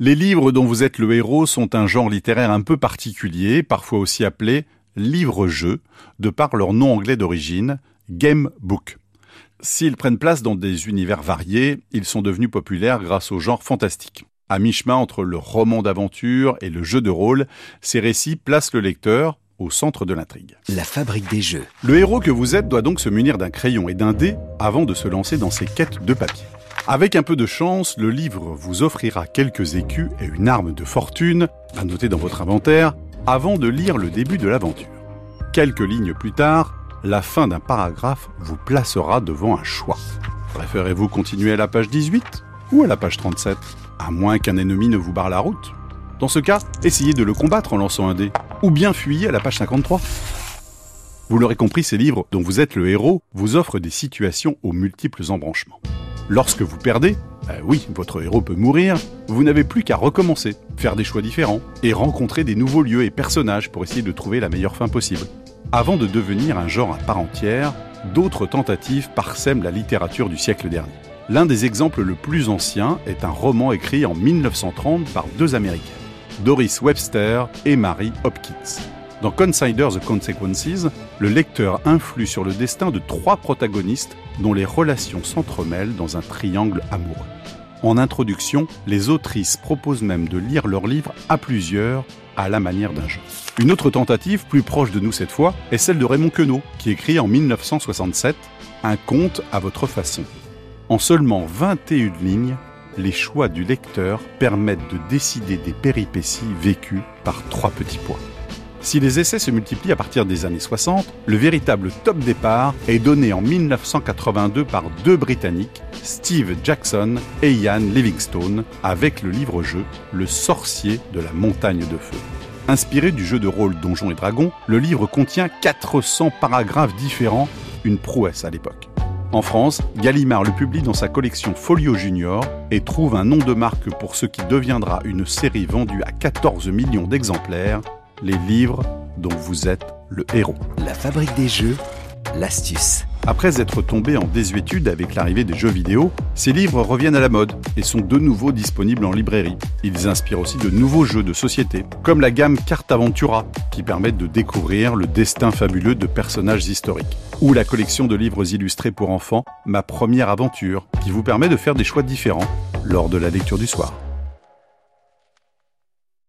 Les livres dont vous êtes le héros sont un genre littéraire un peu particulier, parfois aussi appelé livre-jeu, de par leur nom anglais d'origine, game book. S'ils prennent place dans des univers variés, ils sont devenus populaires grâce au genre fantastique. À mi-chemin entre le roman d'aventure et le jeu de rôle, ces récits placent le lecteur au centre de l'intrigue. La fabrique des jeux. Le héros que vous êtes doit donc se munir d'un crayon et d'un dé avant de se lancer dans ses quêtes de papier. Avec un peu de chance, le livre vous offrira quelques écus et une arme de fortune, à noter dans votre inventaire, avant de lire le début de l'aventure. Quelques lignes plus tard, la fin d'un paragraphe vous placera devant un choix. Préférez-vous continuer à la page 18 ou à la page 37 À moins qu'un ennemi ne vous barre la route. Dans ce cas, essayez de le combattre en lançant un dé, ou bien fuyez à la page 53. Vous l'aurez compris, ces livres, dont vous êtes le héros, vous offrent des situations aux multiples embranchements. Lorsque vous perdez, euh, oui, votre héros peut mourir, vous n'avez plus qu'à recommencer, faire des choix différents, et rencontrer des nouveaux lieux et personnages pour essayer de trouver la meilleure fin possible. Avant de devenir un genre à part entière, d'autres tentatives parsèment la littérature du siècle dernier. L'un des exemples le plus anciens est un roman écrit en 1930 par deux Américains, Doris Webster et Mary Hopkins. Dans Consider the Consequences, le lecteur influe sur le destin de trois protagonistes dont les relations s'entremêlent dans un triangle amoureux. En introduction, les autrices proposent même de lire leur livre à plusieurs, à la manière d'un jeu. Une autre tentative, plus proche de nous cette fois, est celle de Raymond Queneau, qui écrit en 1967 Un conte à votre façon. En seulement 21 lignes, les choix du lecteur permettent de décider des péripéties vécues par trois petits points. Si les essais se multiplient à partir des années 60, le véritable top départ est donné en 1982 par deux Britanniques, Steve Jackson et Ian Livingstone, avec le livre-jeu Le sorcier de la montagne de feu. Inspiré du jeu de rôle Donjons et Dragons, le livre contient 400 paragraphes différents, une prouesse à l'époque. En France, Gallimard le publie dans sa collection Folio Junior et trouve un nom de marque pour ce qui deviendra une série vendue à 14 millions d'exemplaires les livres dont vous êtes le héros. La fabrique des jeux, l'astuce. Après être tombé en désuétude avec l'arrivée des jeux vidéo, ces livres reviennent à la mode et sont de nouveau disponibles en librairie. Ils inspirent aussi de nouveaux jeux de société, comme la gamme Carte Aventura, qui permettent de découvrir le destin fabuleux de personnages historiques, ou la collection de livres illustrés pour enfants Ma première aventure, qui vous permet de faire des choix différents lors de la lecture du soir.